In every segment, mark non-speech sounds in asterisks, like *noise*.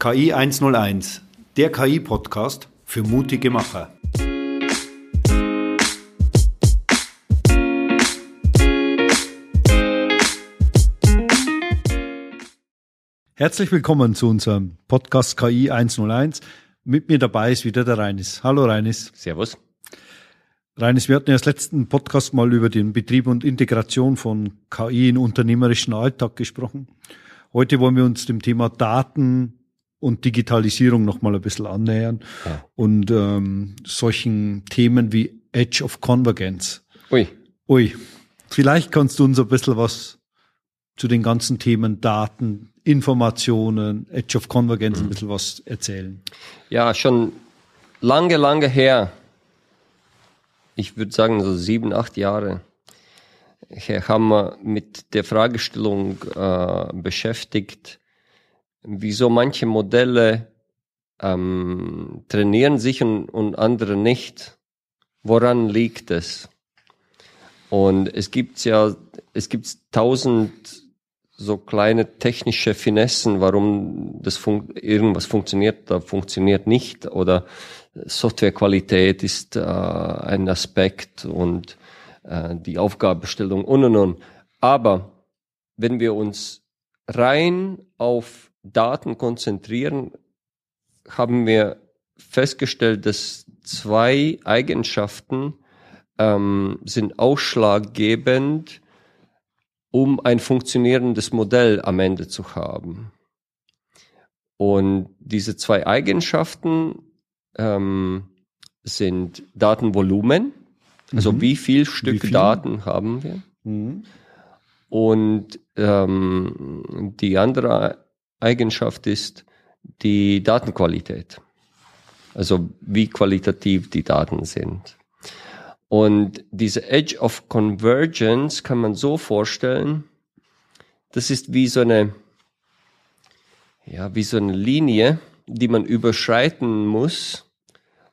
KI 101, der KI-Podcast für mutige Macher. Herzlich willkommen zu unserem Podcast KI 101. Mit mir dabei ist wieder der Reinis. Hallo Reinis. Servus. Reinis, wir hatten ja das letzten Podcast mal über den Betrieb und Integration von KI in unternehmerischen Alltag gesprochen. Heute wollen wir uns dem Thema Daten und Digitalisierung noch mal ein bisschen annähern ja. und ähm, solchen Themen wie Edge of Convergence. Ui. Ui. Vielleicht kannst du uns ein bisschen was zu den ganzen Themen Daten, Informationen, Edge of Convergence mhm. ein bisschen was erzählen. Ja, schon lange, lange her. Ich würde sagen so sieben, acht Jahre haben wir mit der Fragestellung äh, beschäftigt, wieso manche Modelle ähm, trainieren sich und, und andere nicht. Woran liegt es? Und es gibt ja, es gibt tausend so kleine technische Finessen, warum das fun irgendwas funktioniert, da funktioniert nicht oder Softwarequalität ist äh, ein Aspekt und äh, die Aufgabenstellung und und und. Aber wenn wir uns rein auf Daten konzentrieren, haben wir festgestellt, dass zwei Eigenschaften ähm, sind ausschlaggebend, um ein funktionierendes Modell am Ende zu haben. Und diese zwei Eigenschaften ähm, sind Datenvolumen also mhm. wie viel Stück wie viel? Daten haben wir? Mhm. Und ähm, die andere Eigenschaft ist die Datenqualität. Also wie qualitativ die Daten sind. Und diese Edge of Convergence kann man so vorstellen, das ist wie so eine, ja, wie so eine Linie, die man überschreiten muss,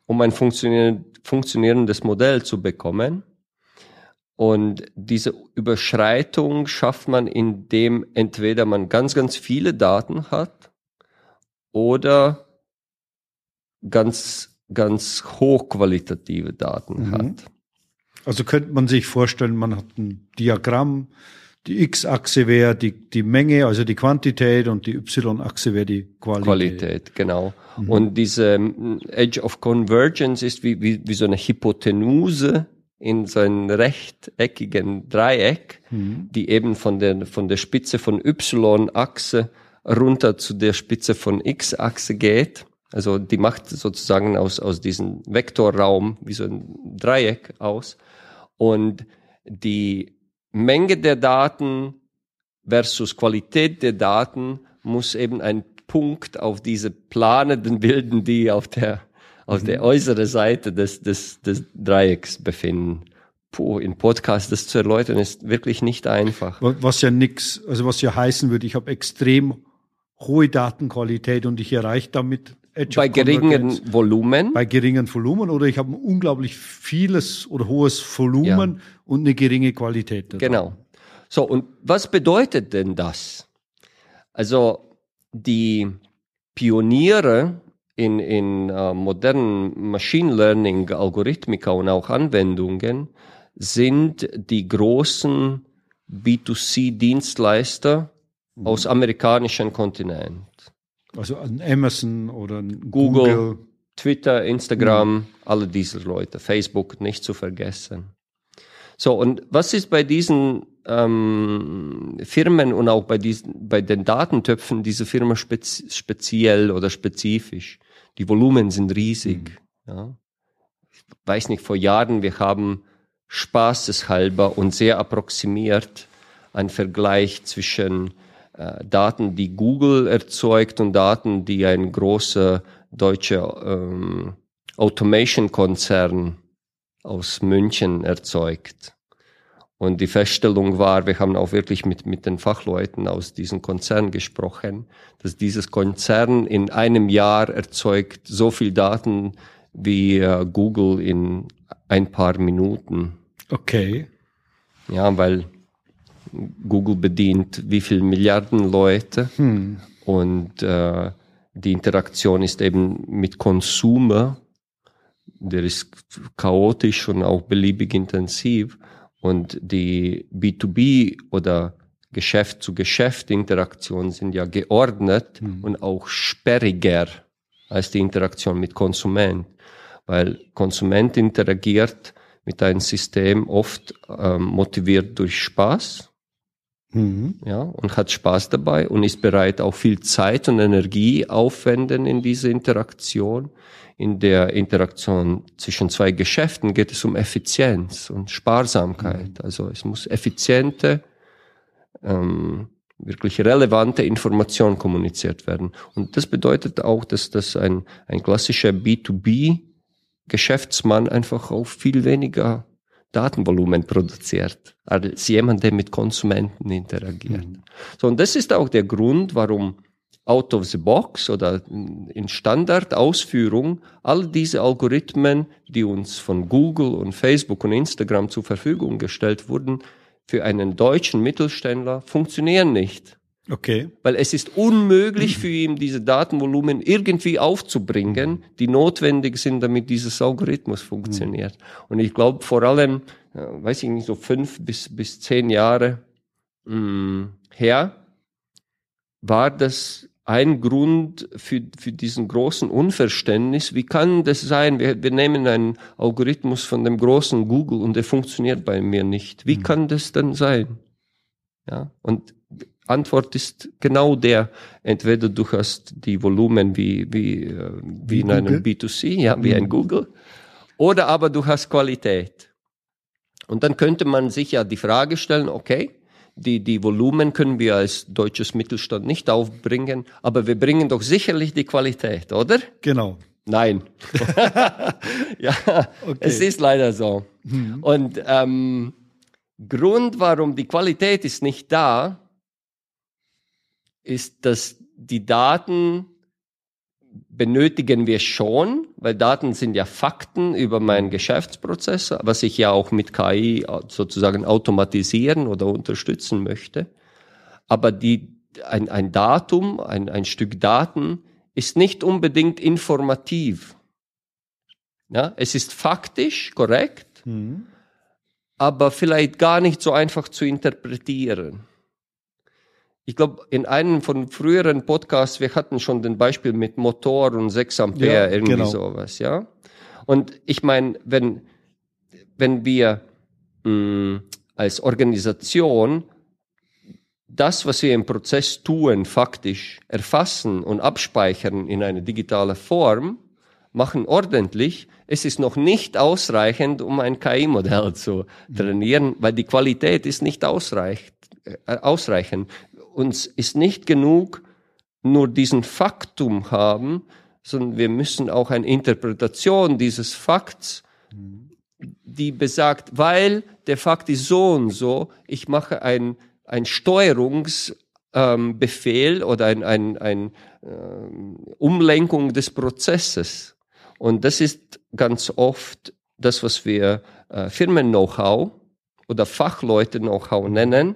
um ein funktionierendes funktionierendes Modell zu bekommen. Und diese Überschreitung schafft man, indem entweder man ganz, ganz viele Daten hat oder ganz, ganz hochqualitative Daten mhm. hat. Also könnte man sich vorstellen, man hat ein Diagramm, die X-Achse wäre die, die Menge, also die Quantität und die Y-Achse wäre die Qualität. Qualität, genau. Mhm. Und diese mm, Edge of Convergence ist wie, wie, wie so eine Hypotenuse in so einem rechteckigen Dreieck, mhm. die eben von der, von der Spitze von Y-Achse runter zu der Spitze von X-Achse geht. Also die macht sozusagen aus, aus diesem Vektorraum wie so ein Dreieck aus. Und die Menge der Daten versus Qualität der Daten muss eben ein Punkt auf diese planenden *laughs* bilden, die auf der, auf mhm. der äußeren Seite des, des, des Dreiecks befinden. Puh, in Podcast das zu erläutern ist wirklich nicht einfach. Was ja nix, also was ja heißen würde, ich habe extrem hohe Datenqualität und ich erreiche damit Edge bei geringen Volumen. Bei geringen Volumen oder ich habe ein unglaublich vieles oder hohes Volumen ja. und eine geringe Qualität. Dabei. Genau. So, und was bedeutet denn das? Also die Pioniere in, in uh, modernen Machine Learning Algorithmika und auch Anwendungen sind die großen B2C-Dienstleister mhm. aus amerikanischen Kontinent. Also an Amazon oder Google, Google. Twitter, Instagram, mhm. alle diese Leute, Facebook nicht zu vergessen. So, und was ist bei diesen ähm, Firmen und auch bei, diesen, bei den Datentöpfen dieser Firma spezi speziell oder spezifisch? Die Volumen sind riesig. Mhm. Ja. Ich weiß nicht, vor Jahren, wir haben spaßeshalber und sehr approximiert einen Vergleich zwischen äh, Daten, die Google erzeugt und Daten, die ein großer deutscher ähm, Automation-Konzern aus München erzeugt. Und die Feststellung war, wir haben auch wirklich mit, mit den Fachleuten aus diesem Konzern gesprochen, dass dieses Konzern in einem Jahr erzeugt so viel Daten wie äh, Google in ein paar Minuten. Okay. Ja, weil Google bedient wie viel Milliarden Leute hm. und äh, die Interaktion ist eben mit Consumer, der ist chaotisch und auch beliebig intensiv. Und die B2B oder Geschäft zu Geschäft Interaktionen sind ja geordnet mhm. und auch sperriger als die Interaktion mit Konsument, weil Konsument interagiert mit einem System oft ähm, motiviert durch Spaß mhm. ja, und hat Spaß dabei und ist bereit, auch viel Zeit und Energie aufwenden in diese Interaktion. In der Interaktion zwischen zwei Geschäften geht es um Effizienz und Sparsamkeit. Mhm. Also es muss effiziente, ähm, wirklich relevante Information kommuniziert werden. Und das bedeutet auch, dass das ein, ein klassischer B2B Geschäftsmann einfach auch viel weniger Datenvolumen produziert als jemand, der mit Konsumenten interagiert. Mhm. So, und das ist auch der Grund, warum out of the box oder in Standardausführung all diese Algorithmen, die uns von Google und Facebook und Instagram zur Verfügung gestellt wurden, für einen deutschen Mittelständler funktionieren nicht. Okay. Weil es ist unmöglich für ihn, diese Datenvolumen irgendwie aufzubringen, die notwendig sind, damit dieses Algorithmus funktioniert. Mhm. Und ich glaube vor allem, äh, weiß ich nicht, so fünf bis, bis zehn Jahre mh, mm, her, war das ein Grund für, für diesen großen Unverständnis. Wie kann das sein? Wir, wir nehmen einen Algorithmus von dem großen Google und der funktioniert bei mir nicht. Wie mhm. kann das denn sein? Ja, und Antwort ist genau der. Entweder du hast die Volumen wie, wie, äh, wie, wie in Google? einem B2C, ja, wie mhm. ein Google, oder aber du hast Qualität. Und dann könnte man sich ja die Frage stellen, okay, die, die Volumen können wir als deutsches Mittelstand nicht aufbringen, aber wir bringen doch sicherlich die Qualität, oder? Genau. Nein. *laughs* *laughs* ja, okay. es ist leider so. Mhm. Und ähm, Grund, warum die Qualität ist nicht da, ist, dass die Daten benötigen wir schon, weil Daten sind ja Fakten über meinen Geschäftsprozess, was ich ja auch mit KI sozusagen automatisieren oder unterstützen möchte. Aber die, ein, ein Datum, ein, ein Stück Daten ist nicht unbedingt informativ. Ja, es ist faktisch korrekt, mhm. aber vielleicht gar nicht so einfach zu interpretieren ich glaube, in einem von früheren Podcasts, wir hatten schon den Beispiel mit Motor und 6 Ampere, ja, irgendwie genau. sowas, ja. Und ich meine, wenn, wenn wir mh, mm, als Organisation das, was wir im Prozess tun, faktisch erfassen und abspeichern in eine digitale Form, machen ordentlich, es ist noch nicht ausreichend, um ein KI-Modell zu trainieren, weil die Qualität ist nicht ausreichend. Äh, ausreichend uns ist nicht genug, nur diesen Faktum haben, sondern wir müssen auch eine Interpretation dieses Fakts, die besagt, weil der Fakt ist so und so, ich mache ein, ein Steuerungsbefehl ähm, oder ein, ein, ein ähm, Umlenkung des Prozesses. Und das ist ganz oft das, was wir äh, Firmen-Know-how oder Fachleute-Know-how nennen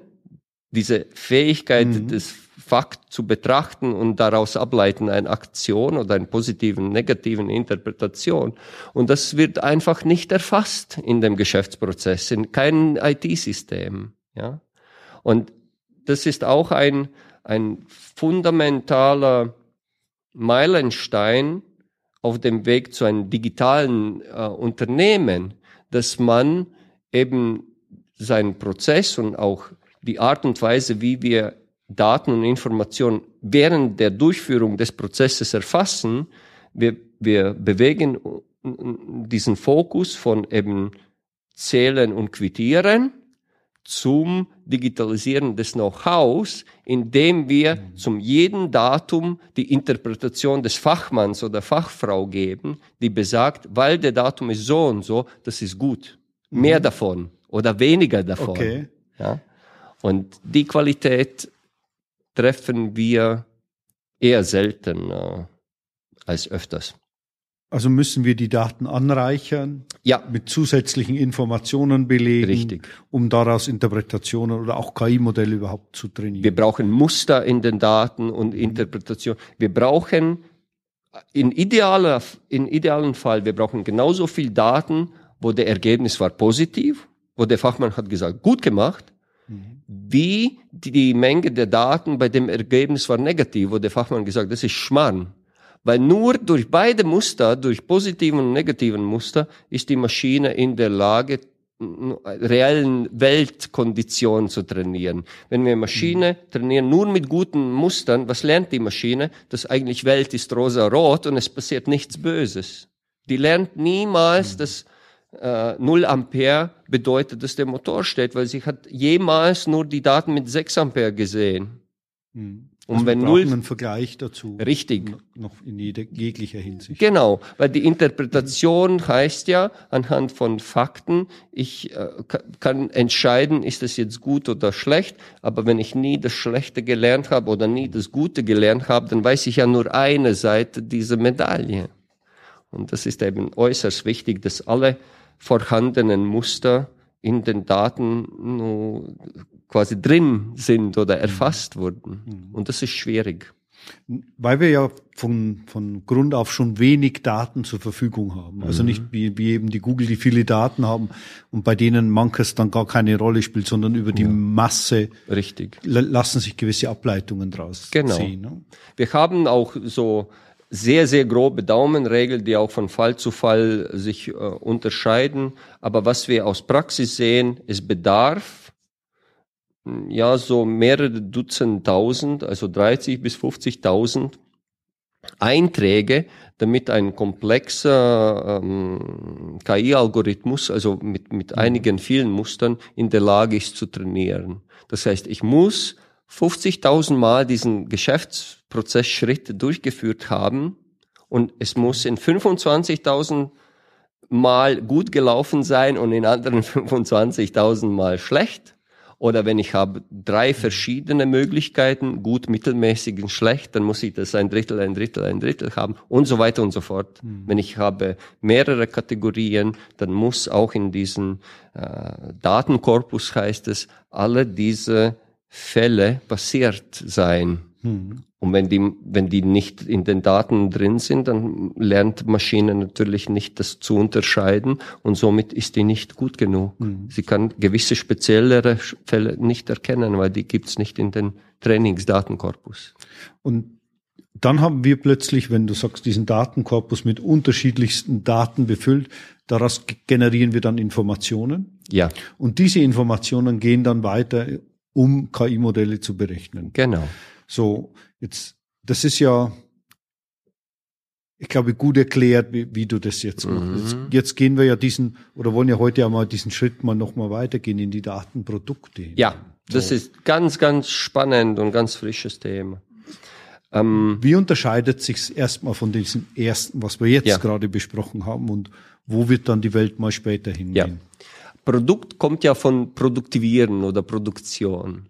diese Fähigkeit mhm. des Fakt zu betrachten und daraus ableiten eine Aktion oder eine positiven, negativen Interpretation. Und das wird einfach nicht erfasst in dem Geschäftsprozess, in keinem IT-System, ja. Und das ist auch ein, ein fundamentaler Meilenstein auf dem Weg zu einem digitalen äh, Unternehmen, dass man eben seinen Prozess und auch die Art und Weise, wie wir Daten und Informationen während der Durchführung des Prozesses erfassen, wir, wir bewegen diesen Fokus von eben Zählen und Quittieren zum Digitalisieren des Know-hows, indem wir mhm. zum jeden Datum die Interpretation des Fachmanns oder Fachfrau geben, die besagt, weil der Datum ist so und so, das ist gut. Mehr mhm. davon oder weniger davon. Okay. Ja? Und die Qualität treffen wir eher selten äh, als öfters. Also müssen wir die Daten anreichern, ja. mit zusätzlichen Informationen belegen, Richtig. um daraus Interpretationen oder auch KI-Modelle überhaupt zu trainieren. Wir brauchen Muster in den Daten und Interpretation. Wir brauchen in idealer, in idealen Fall, wir brauchen genauso viel Daten, wo der Ergebnis war positiv, wo der Fachmann hat gesagt, gut gemacht, mhm. Wie die Menge der Daten bei dem Ergebnis war negativ, wo der Fachmann gesagt, das ist Schmarrn. Weil nur durch beide Muster, durch positiven und negativen Muster, ist die Maschine in der Lage, reellen Weltkonditionen zu trainieren. Wenn wir Maschine mhm. trainieren nur mit guten Mustern, was lernt die Maschine? Dass eigentlich Welt ist rosa-rot und es passiert nichts Böses. Die lernt niemals, mhm. dass äh, 0 Ampere bedeutet, dass der Motor steht, weil sie hat jemals nur die Daten mit 6 Ampere gesehen. Mhm. Und also wenn null einen Vergleich dazu. Richtig. Noch in jede, jeglicher Hinsicht. Genau, weil die Interpretation heißt ja anhand von Fakten, ich äh, kann entscheiden, ist das jetzt gut oder schlecht, aber wenn ich nie das Schlechte gelernt habe oder nie das Gute gelernt habe, dann weiß ich ja nur eine Seite dieser Medaille. Und das ist eben äußerst wichtig, dass alle vorhandenen Muster in den Daten nur quasi drin sind oder mhm. erfasst wurden. Mhm. Und das ist schwierig. Weil wir ja von, von Grund auf schon wenig Daten zur Verfügung haben. Also nicht wie, wie eben die Google, die viele Daten haben und bei denen manches dann gar keine Rolle spielt, sondern über die ja. Masse Richtig. lassen sich gewisse Ableitungen draus genau. ziehen. Ne? Wir haben auch so sehr, sehr grobe Daumenregeln, die auch von Fall zu Fall sich äh, unterscheiden. Aber was wir aus Praxis sehen, es bedarf ja so mehrere Dutzend tausend, also 30 bis 50.000 Einträge, damit ein komplexer ähm, KI-Algorithmus, also mit, mit mhm. einigen vielen Mustern, in der Lage ist zu trainieren. Das heißt, ich muss 50.000 Mal diesen Geschäftsprozessschritt durchgeführt haben und es muss in 25.000 Mal gut gelaufen sein und in anderen *laughs* 25.000 Mal schlecht. Oder wenn ich habe drei verschiedene Möglichkeiten, gut, mittelmäßig und schlecht, dann muss ich das ein Drittel, ein Drittel, ein Drittel haben und so weiter und so fort. Mhm. Wenn ich habe mehrere Kategorien, dann muss auch in diesem äh, Datenkorpus heißt es, alle diese Fälle passiert sein. Mhm. Und wenn die, wenn die nicht in den Daten drin sind, dann lernt Maschine natürlich nicht, das zu unterscheiden und somit ist die nicht gut genug. Mhm. Sie kann gewisse speziellere Fälle nicht erkennen, weil die gibt's nicht in den Trainingsdatenkorpus. Und dann haben wir plötzlich, wenn du sagst, diesen Datenkorpus mit unterschiedlichsten Daten befüllt, daraus generieren wir dann Informationen. Ja. Und diese Informationen gehen dann weiter um KI-Modelle zu berechnen. Genau. So, jetzt, das ist ja, ich glaube, gut erklärt, wie, wie du das jetzt machst. Mhm. Jetzt, jetzt, gehen wir ja diesen, oder wollen ja heute ja mal diesen Schritt mal nochmal weitergehen in die Datenprodukte. Ja, das so. ist ganz, ganz spannend und ganz frisches Thema. Ähm, wie unterscheidet sich erstmal von diesem ersten, was wir jetzt ja. gerade besprochen haben und wo wird dann die Welt mal später hingehen? Ja. Produkt kommt ja von Produktivieren oder Produktion.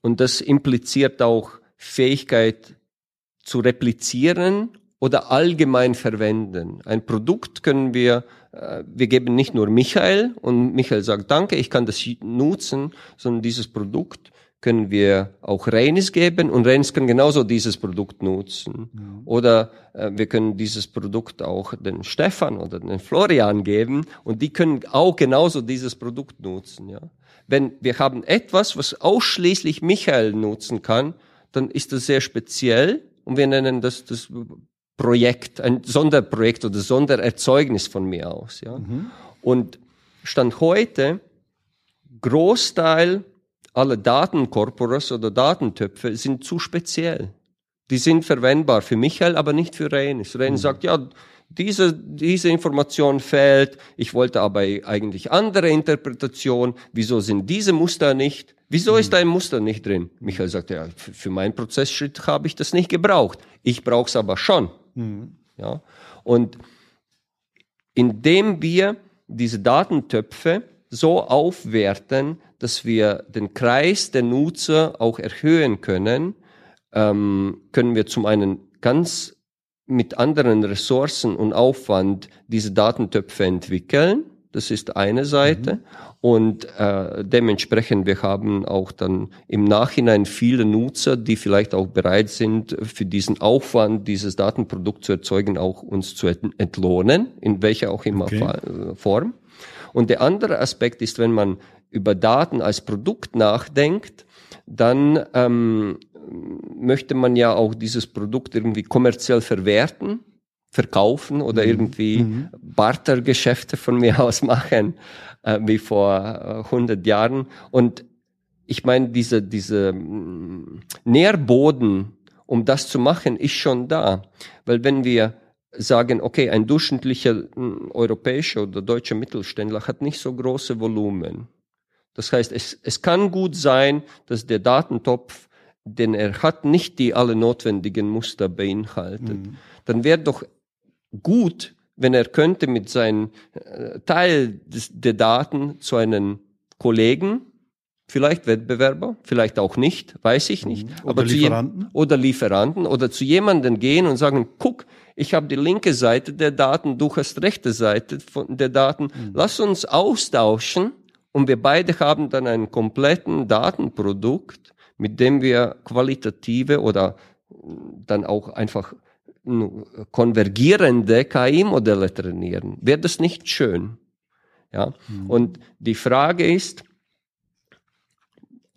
Und das impliziert auch Fähigkeit zu replizieren oder allgemein verwenden. Ein Produkt können wir, äh, wir geben nicht nur Michael und Michael sagt Danke, ich kann das nutzen, sondern dieses Produkt können wir auch Reines geben und Reines kann genauso dieses Produkt nutzen. Mhm. Oder äh, wir können dieses Produkt auch den Stefan oder den Florian geben und die können auch genauso dieses Produkt nutzen. Ja? Wenn wir haben etwas, was ausschließlich Michael nutzen kann, dann ist das sehr speziell und wir nennen das das Projekt, ein Sonderprojekt oder Sondererzeugnis von mir aus. Ja? Mhm. Und Stand heute, Großteil alle Datenkorpora oder Datentöpfe sind zu speziell. Die sind verwendbar für Michael, aber nicht für Renis. Renis mhm. sagt, ja, diese, diese Information fehlt. Ich wollte aber eigentlich andere Interpretation. Wieso sind diese Muster nicht? Wieso ist mhm. ein Muster nicht drin? Michael sagt, ja, für, für meinen Prozessschritt habe ich das nicht gebraucht. Ich brauche es aber schon. Mhm. Ja. Und indem wir diese Datentöpfe so aufwerten, dass wir den Kreis der Nutzer auch erhöhen können, ähm, können wir zum einen ganz mit anderen Ressourcen und Aufwand diese Datentöpfe entwickeln. Das ist eine Seite. Mhm. Und äh, dementsprechend, wir haben auch dann im Nachhinein viele Nutzer, die vielleicht auch bereit sind, für diesen Aufwand, dieses Datenprodukt zu erzeugen, auch uns zu entlohnen, in welcher auch immer okay. Äh, Form. Und der andere Aspekt ist, wenn man über Daten als Produkt nachdenkt, dann ähm, möchte man ja auch dieses Produkt irgendwie kommerziell verwerten, verkaufen oder mhm. irgendwie mhm. Bartergeschäfte von mir *laughs* aus machen, äh, wie vor äh, 100 Jahren. Und ich meine, diese, diese mm, Nährboden, um das zu machen, ist schon da. Weil wenn wir sagen, okay, ein durchschnittlicher mm, europäischer oder deutscher Mittelständler hat nicht so große Volumen. Das heißt, es, es kann gut sein, dass der Datentopf, den er hat, nicht die alle notwendigen Muster beinhaltet. Mhm. Dann wäre doch gut, wenn er könnte mit seinem äh, Teil des, der Daten zu einem Kollegen, vielleicht Wettbewerber, vielleicht auch nicht, weiß ich nicht, mhm. oder aber Lieferanten. zu oder Lieferanten oder zu jemandem gehen und sagen, guck, ich habe die linke Seite der Daten, du hast rechte Seite von der Daten, mhm. lass uns austauschen und wir beide haben dann einen kompletten Datenprodukt, mit dem wir qualitative oder dann auch einfach konvergierende KI-Modelle trainieren. Wäre das nicht schön? Ja. Mhm. Und die Frage ist,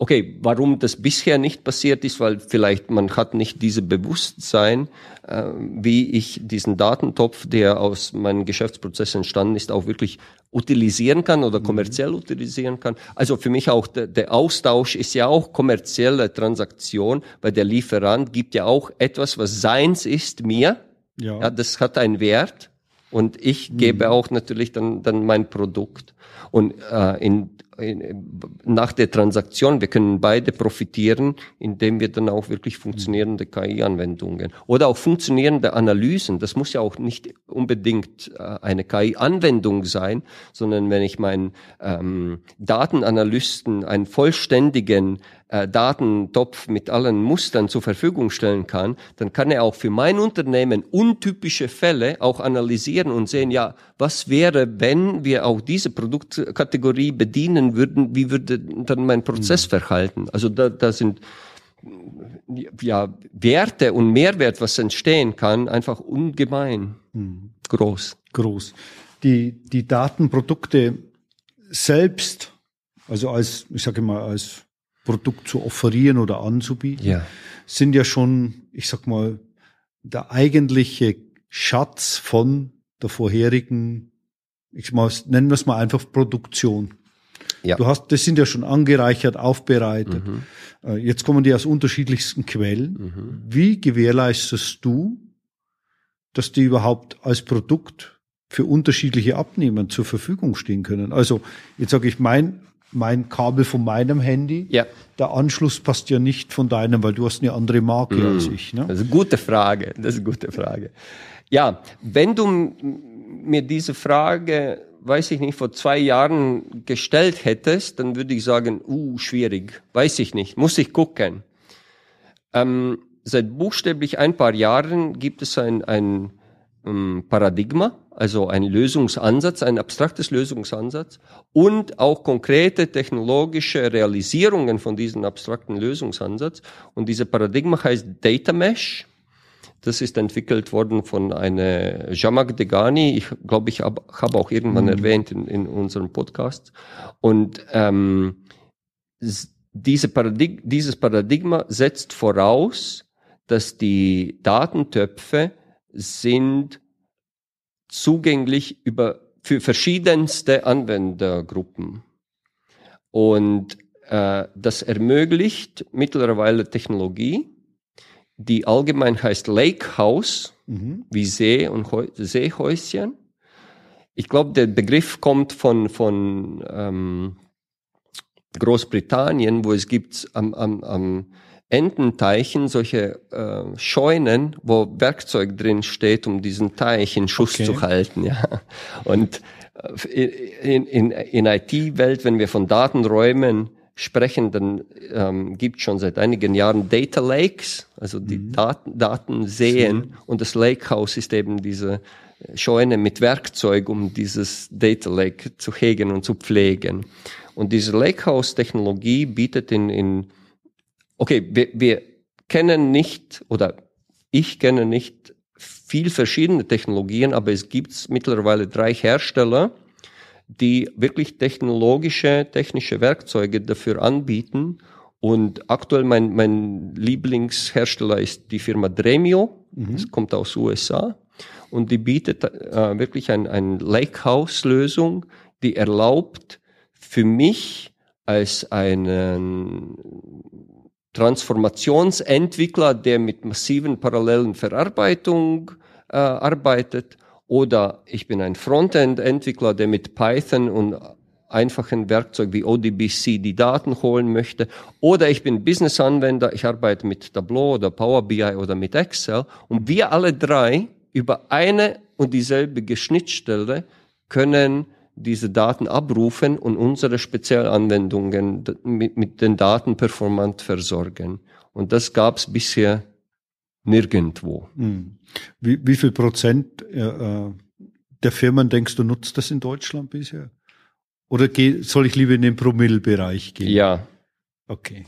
okay, warum das bisher nicht passiert ist, weil vielleicht man hat nicht diese Bewusstsein, äh, wie ich diesen Datentopf, der aus meinen Geschäftsprozessen entstanden ist, auch wirklich utilisieren kann oder mhm. kommerziell mhm. utilisieren kann. Also für mich auch der, der, Austausch ist ja auch kommerzielle Transaktion, weil der Lieferant gibt ja auch etwas, was seins ist, mir. Ja. ja das hat einen Wert und ich mhm. gebe auch natürlich dann, dann mein Produkt. Und äh, in, nach der Transaktion, wir können beide profitieren, indem wir dann auch wirklich funktionierende KI-Anwendungen oder auch funktionierende Analysen. Das muss ja auch nicht unbedingt äh, eine KI-Anwendung sein, sondern wenn ich meinen ähm, Datenanalysten einen vollständigen äh, Datentopf mit allen Mustern zur Verfügung stellen kann, dann kann er auch für mein Unternehmen untypische Fälle auch analysieren und sehen, ja, was wäre, wenn wir auch diese Produktkategorie bedienen würden, wie würde dann mein Prozess mhm. verhalten? Also da, da sind ja Werte und Mehrwert, was entstehen kann, einfach ungemein mhm. groß. Groß. Die, die Datenprodukte selbst, also als, ich sage mal, als Produkt zu offerieren oder anzubieten, ja. sind ja schon, ich sag mal, der eigentliche Schatz von der vorherigen, ich mal, nennen wir es mal einfach Produktion. Ja. Du hast, das sind ja schon angereichert, aufbereitet. Mhm. Äh, jetzt kommen die aus unterschiedlichsten Quellen. Mhm. Wie gewährleistest du, dass die überhaupt als Produkt für unterschiedliche Abnehmer zur Verfügung stehen können? Also, jetzt sage ich, mein mein Kabel von meinem Handy. Ja. Der Anschluss passt ja nicht von deinem, weil du hast eine andere Marke mm. als ich. Ne? Das ist eine gute Frage. Das ist eine gute Frage. Ja, wenn du mir diese Frage, weiß ich nicht, vor zwei Jahren gestellt hättest, dann würde ich sagen, uh, schwierig. Weiß ich nicht. Muss ich gucken. Ähm, seit buchstäblich ein paar Jahren gibt es ein, ein ähm, Paradigma, also ein Lösungsansatz, ein abstraktes Lösungsansatz und auch konkrete technologische Realisierungen von diesem abstrakten Lösungsansatz. Und diese Paradigma heißt Data Mesh. Das ist entwickelt worden von einer Jamak Degani. Ich glaube, ich habe hab auch irgendwann mhm. erwähnt in, in unserem Podcast. Und ähm, diese Paradig dieses Paradigma setzt voraus, dass die Datentöpfe sind zugänglich über, für verschiedenste Anwendergruppen. Und äh, das ermöglicht mittlerweile Technologie, die allgemein heißt Lake House, mhm. wie See und Heu Seehäuschen. Ich glaube, der Begriff kommt von, von ähm, Großbritannien, wo es gibt am, am, am Ententeichen solche äh, Scheunen, wo Werkzeug drin steht, um diesen Teich in Schuss okay. zu halten. Ja. Und äh, in, in, in IT-Welt, wenn wir von Datenräumen sprechen, dann ähm, gibt schon seit einigen Jahren Data Lakes, also die mhm. Daten, Daten sehen. Und das Lakehouse ist eben diese Scheune mit Werkzeug, um dieses Data Lake zu hegen und zu pflegen. Und diese Lakehouse-Technologie bietet in, in okay, wir, wir kennen nicht oder ich kenne nicht viel verschiedene Technologien, aber es gibt mittlerweile drei Hersteller, die wirklich technologische, technische Werkzeuge dafür anbieten. Und aktuell mein, mein Lieblingshersteller ist die Firma Dremio. Mhm. Das kommt aus USA. Und die bietet äh, wirklich ein, ein Lakehouse-Lösung, die erlaubt für mich als einen Transformationsentwickler, der mit massiven parallelen Verarbeitung äh, arbeitet, oder ich bin ein Frontend-Entwickler, der mit Python und einfachen Werkzeug wie ODBC die Daten holen möchte. Oder ich bin Business-Anwender, ich arbeite mit Tableau oder Power BI oder mit Excel. Und wir alle drei über eine und dieselbe Schnittstelle können diese Daten abrufen und unsere Spezialanwendungen mit, mit den Daten performant versorgen. Und das gab es bisher nirgendwo. Hm. Wie, wie viel Prozent äh, der Firmen denkst du nutzt das in Deutschland bisher? Oder geh, soll ich lieber in den Promille-Bereich gehen? Ja. Okay.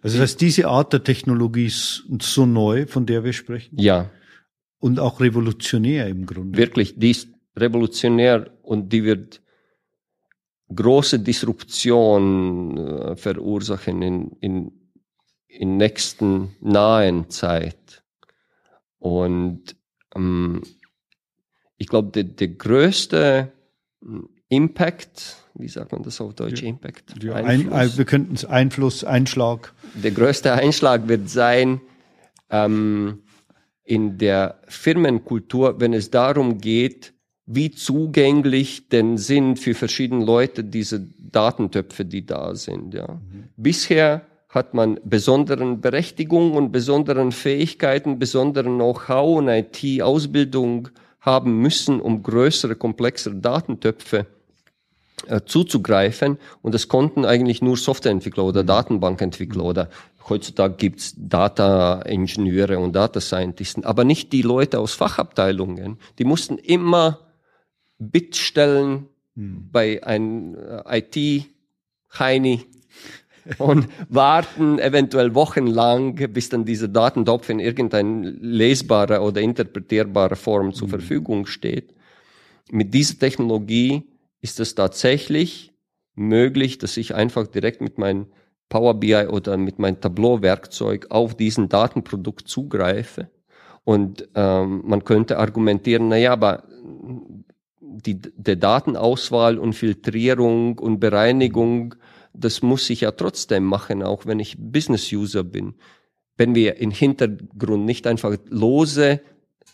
Also das heißt, diese Art der Technologie ist so neu, von der wir sprechen? Ja. Und auch revolutionär im Grunde. Wirklich, die ist revolutionär und die wird große Disruption äh, verursachen in, in, in nächsten nahen Zeit. Und ähm, ich glaube, der, der größte hm, Impact, wie sagt man das auf Deutsch, Impact? Ja, ein, wir könnten es Einfluss, Einschlag. Der größte Einschlag wird sein, ähm, in der Firmenkultur, wenn es darum geht, wie zugänglich denn sind für verschiedene Leute diese Datentöpfe, die da sind. Ja. Mhm. Bisher hat man besonderen Berechtigungen und besonderen Fähigkeiten, besonderen Know-how und IT-Ausbildung haben müssen, um größere, komplexere Datentöpfe äh, zuzugreifen. Und das konnten eigentlich nur Softwareentwickler oder mhm. Datenbankentwickler oder heutzutage gibt's Data-Ingenieure und Data Scientisten, aber nicht die Leute aus Fachabteilungen. Die mussten immer Bitstellen hm. bei einem äh, IT-Heini und warten eventuell wochenlang, bis dann dieser Datentopf in irgendeine lesbare oder interpretierbare Form zur hm. Verfügung steht. Mit dieser Technologie ist es tatsächlich möglich, dass ich einfach direkt mit meinem Power BI oder mit meinem Tableau-Werkzeug auf diesen Datenprodukt zugreife. Und ähm, man könnte argumentieren, na ja, aber die, der Datenauswahl und Filtrierung und Bereinigung, das muss ich ja trotzdem machen, auch wenn ich Business-User bin. Wenn wir im Hintergrund nicht einfach lose,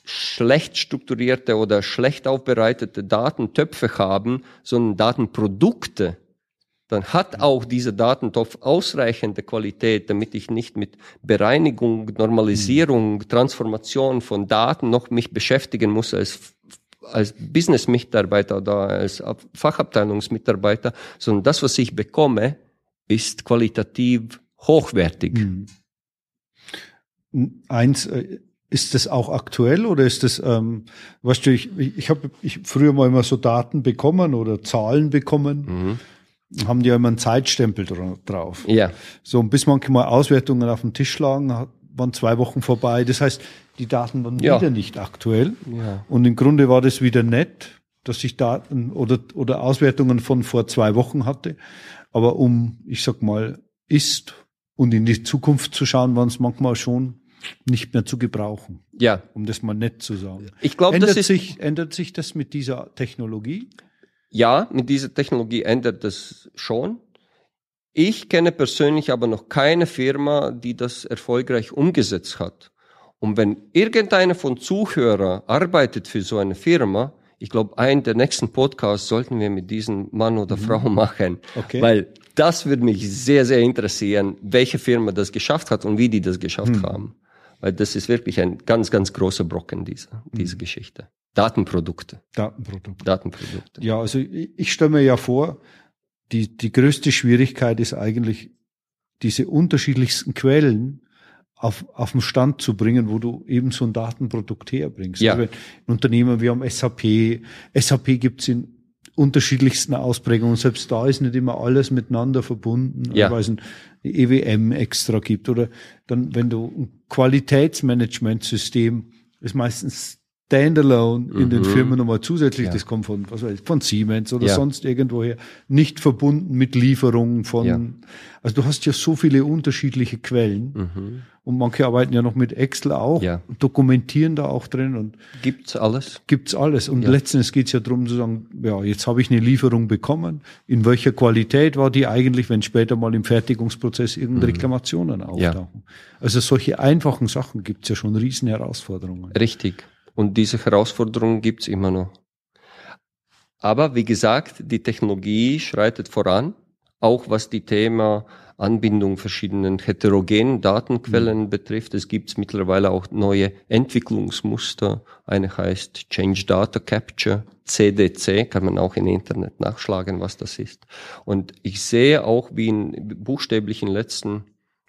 schlecht strukturierte oder schlecht aufbereitete Datentöpfe haben, sondern Datenprodukte, dann hat auch dieser Datentopf ausreichende Qualität, damit ich nicht mit Bereinigung, Normalisierung, Transformation von Daten noch mich beschäftigen muss als als Business-Mitarbeiter oder als Fachabteilungsmitarbeiter, sondern das, was ich bekomme, ist qualitativ hochwertig. Mhm. Eins, äh, ist das auch aktuell oder ist das, ähm, weißt du, ich, ich habe ich früher mal immer so Daten bekommen oder Zahlen bekommen, mhm. haben die ja immer einen Zeitstempel drauf. Ja. So, und bis manchmal Auswertungen auf dem Tisch lagen, waren zwei Wochen vorbei. Das heißt, die Daten waren ja. wieder nicht aktuell. Ja. Und im Grunde war das wieder nett, dass ich Daten oder, oder Auswertungen von vor zwei Wochen hatte. Aber um, ich sag mal, ist und in die Zukunft zu schauen, waren es manchmal schon nicht mehr zu gebrauchen. Ja. Um das mal nett zu sagen. Ich glaube, das ist, sich, ändert sich das mit dieser Technologie? Ja, mit dieser Technologie ändert das schon. Ich kenne persönlich aber noch keine Firma, die das erfolgreich umgesetzt hat. Und wenn irgendeiner von Zuhörern arbeitet für so eine Firma, ich glaube, einen der nächsten Podcasts sollten wir mit diesem Mann oder mhm. Frau machen, okay. weil das würde mich sehr, sehr interessieren, welche Firma das geschafft hat und wie die das geschafft mhm. haben. Weil das ist wirklich ein ganz, ganz großer Brocken dieser, diese mhm. Geschichte. Datenprodukte. Datenprodukte. Datenprodukte. Ja, also ich, ich stelle mir ja vor, die, die größte Schwierigkeit ist eigentlich, diese unterschiedlichsten Quellen auf, auf den Stand zu bringen, wo du eben so ein Datenprodukt herbringst. Ja. Also ein Unternehmen, wir haben SAP. SAP gibt's in unterschiedlichsten Ausprägungen. Selbst da ist nicht immer alles miteinander verbunden, Ja. weil es ein EWM extra gibt. Oder dann, wenn du ein Qualitätsmanagementsystem ist meistens standalone in den Mhm. Firmen nochmal zusätzlich, Ja. das kommt von, was weiß ich, von Siemens oder Ja. sonst irgendwoher, nicht verbunden mit Lieferungen von, Ja. also du hast ja so viele unterschiedliche Quellen Mhm. und manche arbeiten ja noch mit Excel auch, Ja. dokumentieren da auch drin und Gibt's alles? gibt's alles. Und Ja. letztens geht's ja darum zu sagen, ja, jetzt habe ich eine Lieferung bekommen. In welcher Qualität war die eigentlich, wenn später mal im Fertigungsprozess irgendeine Reklamationen auftauchen? Also solche einfachen Sachen gibt's ja schon riesen Herausforderungen. Richtig. Und diese Herausforderungen gibt's immer noch. Aber wie gesagt, die Technologie schreitet voran, auch was die Thema Anbindung verschiedenen heterogenen Datenquellen betrifft. Es gibt mittlerweile auch neue Entwicklungsmuster. Eine heißt Change Data Capture, CDC, kann man auch im Internet nachschlagen, was das ist. Und ich sehe auch, wie in buchstäblich im letzten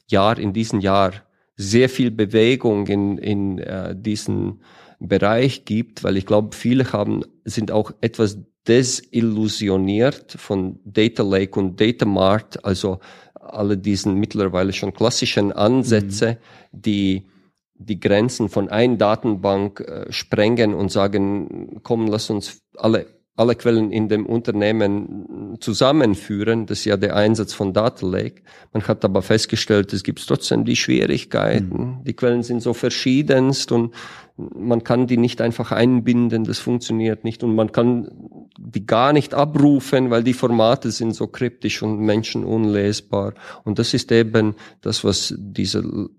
Jahr, in diesem Jahr, sehr viel Bewegung in, in äh, diesen Bereich gibt, weil ich glaube, viele haben, sind auch etwas desillusioniert von Data Lake und Data Mart, also alle diesen mittlerweile schon klassischen Ansätze, die die Grenzen von einer Datenbank äh, sprengen und sagen, komm, lass uns alle alle Quellen in dem Unternehmen zusammenführen. Das ist ja der Einsatz von Data Lake. Man hat aber festgestellt, es gibt trotzdem die Schwierigkeiten. Die Quellen sind so verschiedenst und man kann die nicht einfach einbinden. Das funktioniert nicht und man kann die gar nicht abrufen, weil die Formate sind so kryptisch und menschenunlesbar. Und das ist eben das, was diese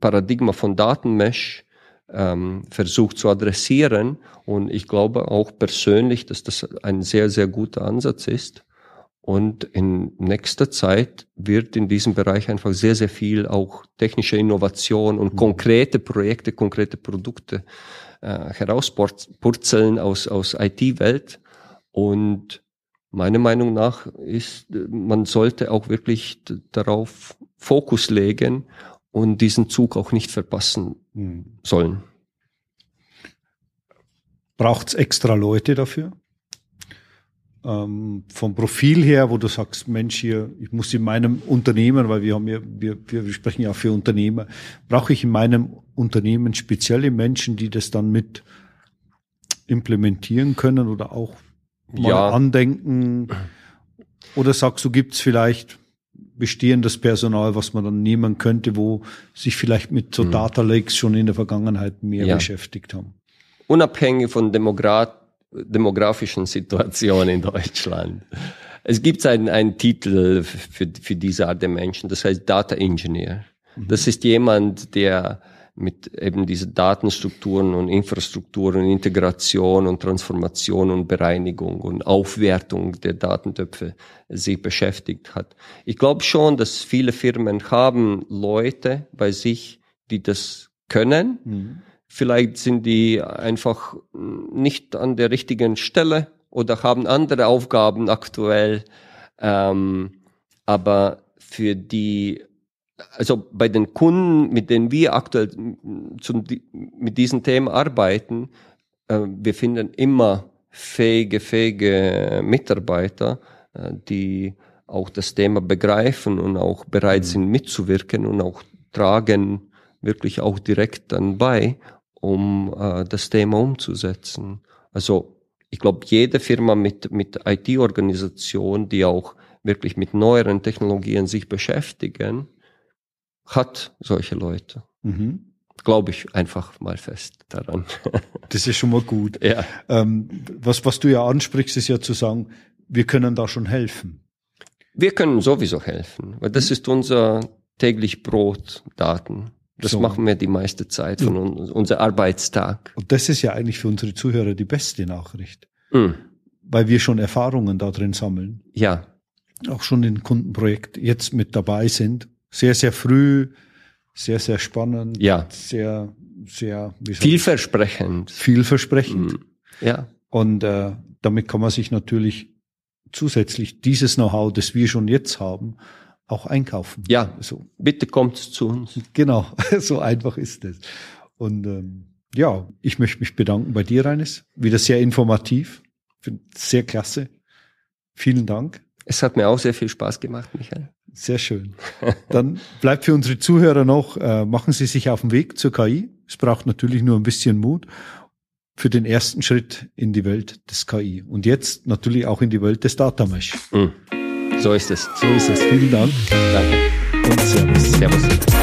Paradigma von Datenmesh ähm, versucht zu adressieren. Und ich glaube auch persönlich, dass das ein sehr, sehr guter Ansatz ist. Und in nächster Zeit wird in diesem Bereich einfach sehr, sehr viel auch technische Innovation und konkrete Projekte, konkrete Produkte äh, herauspurzeln aus, aus IT-Welt. Und meiner Meinung nach ist, man sollte auch wirklich darauf Fokus legen und diesen Zug auch nicht verpassen sollen. Braucht's extra Leute dafür? Ähm, vom Profil her, wo du sagst, Mensch, hier, ich muss in meinem Unternehmen, weil wir haben ja, wir, wir sprechen ja für Unternehmer, brauche ich in meinem Unternehmen spezielle Menschen, die das dann mit implementieren können oder auch mal Ja. andenken? Oder sagst du, gibt's vielleicht bestehendes Personal, was man dann nehmen könnte, wo sich vielleicht mit so Data Lakes schon in der Vergangenheit mehr Ja. beschäftigt haben? unabhängig von Demogra demografischen Situation in Deutschland. Es gibt einen, einen Titel für, für diese Art der Menschen, das heißt Data Engineer. Das ist jemand, der mit eben diese Datenstrukturen und Infrastrukturen, Integration und Transformation und Bereinigung und Aufwertung der Datentöpfe sich beschäftigt hat. Ich glaube schon, dass viele Firmen haben Leute bei sich, die das können. Vielleicht sind die einfach nicht an der richtigen Stelle oder haben andere Aufgaben aktuell. Ähm, aber für die, also bei den Kunden, mit denen wir aktuell zum, mit diesen Themen arbeiten, äh, wir finden immer fähige, fähige Mitarbeiter, äh, die auch das Thema begreifen und auch bereit sind mitzuwirken und auch tragen wirklich auch direkt dann bei, um äh, das Thema umzusetzen. Also ich glaube, jede Firma mit, mit IT-Organisation, die auch wirklich mit neueren Technologien sich beschäftigen, hat solche Leute. Mhm. Glaube ich einfach mal fest daran. *laughs* Das ist schon mal gut. ja. Ähm, was, was du ja ansprichst, ist ja zu sagen, wir können da schon helfen. Wir können sowieso helfen, weil das ist unser täglich Brot, Daten. Das So. machen wir die meiste Zeit von uns, unser Arbeitstag. Und das ist ja eigentlich für unsere Zuhörer die beste Nachricht, Mm, weil wir schon Erfahrungen da drin sammeln, ja, auch schon in Kundenprojekt jetzt mit dabei sind. Sehr, sehr früh, sehr, sehr spannend, ja. sehr, sehr wie Vielversprechend. vielversprechend. Mm, ja, Und äh, damit kann man sich natürlich zusätzlich dieses Know-how, das wir schon jetzt haben, auch einkaufen. Ja, so. bitte kommt zu uns. Genau, *laughs* so einfach ist es. Und ähm, ja, ich möchte mich bedanken bei dir, Reines. Wieder sehr informativ. Sehr klasse. Vielen Dank. Es hat mir auch sehr viel Spaß gemacht, Michael. Sehr schön. *laughs* Dann bleibt für unsere Zuhörer noch, äh, machen Sie sich auf den Weg zur KI. Es braucht natürlich nur ein bisschen Mut für den ersten Schritt in die Welt des KI. Und jetzt natürlich auch in die Welt des Data Mesh. Mm. So ist es. So ist es. Vielen Dank. Danke. Und Servus. Servus.